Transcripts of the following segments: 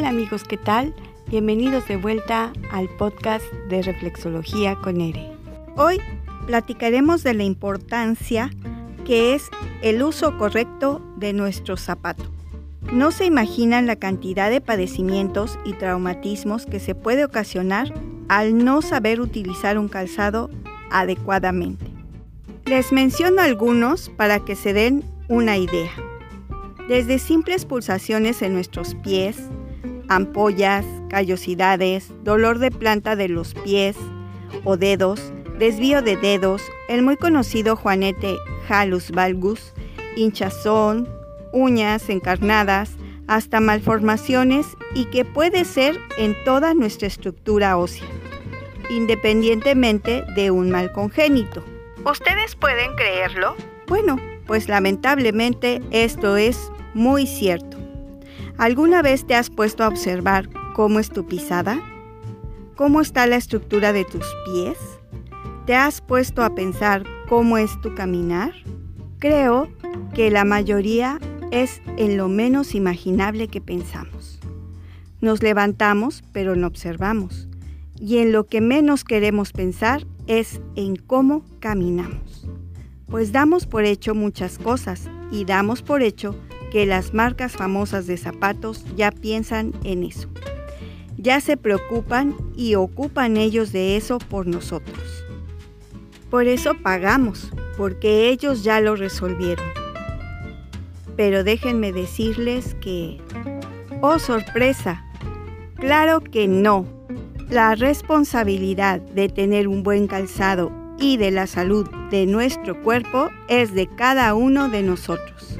Hola amigos, ¿qué tal? Bienvenidos de vuelta al podcast de Reflexología con Ere. Hoy platicaremos de la importancia que es el uso correcto de nuestro zapato. No se imaginan la cantidad de padecimientos y traumatismos que se puede ocasionar al no saber utilizar un calzado adecuadamente. Les menciono algunos para que se den una idea. Desde simples pulsaciones en nuestros pies, ampollas, callosidades, dolor de planta de los pies o dedos, desvío de dedos, el muy conocido juanete halus valgus, hinchazón, uñas encarnadas, hasta malformaciones y que puede ser en toda nuestra estructura ósea, independientemente de un mal congénito. ¿Ustedes pueden creerlo? Bueno, pues lamentablemente esto es muy cierto. ¿Alguna vez te has puesto a observar cómo es tu pisada? ¿Cómo está la estructura de tus pies? ¿Te has puesto a pensar cómo es tu caminar? Creo que la mayoría es en lo menos imaginable que pensamos. Nos levantamos, pero no observamos. Y en lo que menos queremos pensar es en cómo caminamos. Pues damos por hecho muchas cosas y damos por hecho que las marcas famosas de zapatos ya piensan en eso. Ya se preocupan y ocupan ellos de eso por nosotros. Por eso pagamos, porque ellos ya lo resolvieron. Pero déjenme decirles que... ¡Oh, sorpresa! Claro que no. La responsabilidad de tener un buen calzado y de la salud de nuestro cuerpo es de cada uno de nosotros.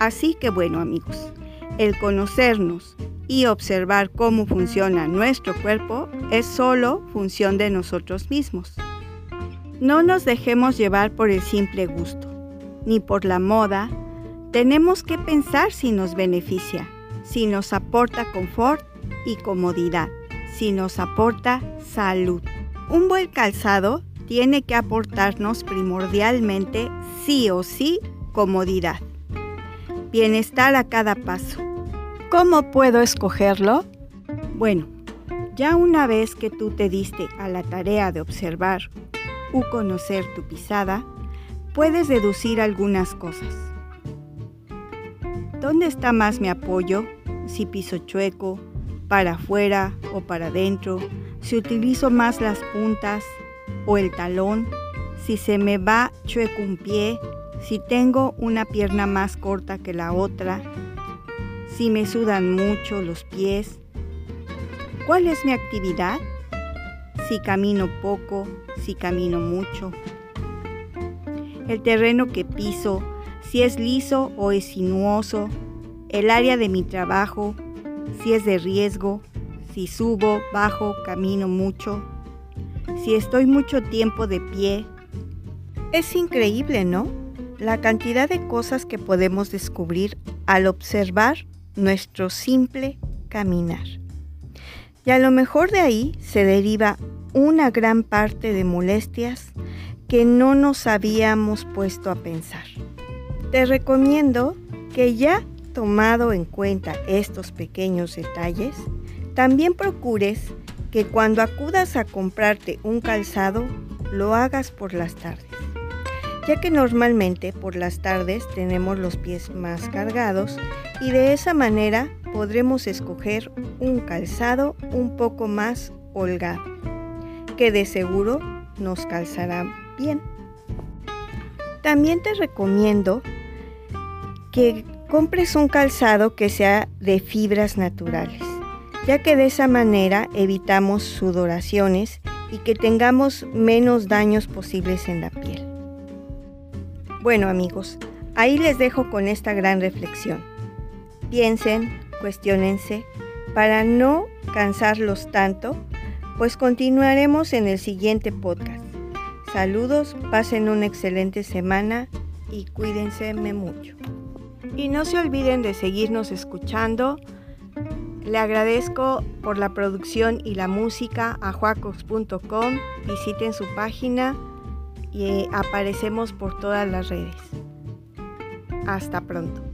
Así que bueno amigos, el conocernos y observar cómo funciona nuestro cuerpo es solo función de nosotros mismos. No nos dejemos llevar por el simple gusto, ni por la moda. Tenemos que pensar si nos beneficia, si nos aporta confort y comodidad, si nos aporta salud. Un buen calzado tiene que aportarnos primordialmente sí o sí comodidad bienestar a cada paso. ¿Cómo puedo escogerlo? Bueno, ya una vez que tú te diste a la tarea de observar u conocer tu pisada, puedes deducir algunas cosas. ¿Dónde está más mi apoyo? Si piso chueco, para afuera o para adentro, si utilizo más las puntas o el talón, si se me va chueco un pie si tengo una pierna más corta que la otra, si me sudan mucho los pies, cuál es mi actividad, si camino poco, si camino mucho, el terreno que piso, si es liso o es sinuoso, el área de mi trabajo, si es de riesgo, si subo, bajo, camino mucho, si estoy mucho tiempo de pie. Es increíble, ¿no? La cantidad de cosas que podemos descubrir al observar nuestro simple caminar. Y a lo mejor de ahí se deriva una gran parte de molestias que no nos habíamos puesto a pensar. Te recomiendo que ya tomado en cuenta estos pequeños detalles, también procures que cuando acudas a comprarte un calzado, lo hagas por las tardes ya que normalmente por las tardes tenemos los pies más cargados y de esa manera podremos escoger un calzado un poco más holgado, que de seguro nos calzará bien. También te recomiendo que compres un calzado que sea de fibras naturales, ya que de esa manera evitamos sudoraciones y que tengamos menos daños posibles en la piel. Bueno amigos, ahí les dejo con esta gran reflexión. Piensen, cuestionense, para no cansarlos tanto, pues continuaremos en el siguiente podcast. Saludos, pasen una excelente semana y cuídense mucho. Y no se olviden de seguirnos escuchando. Le agradezco por la producción y la música a juacos.com. Visiten su página y aparecemos por todas las redes. Hasta pronto.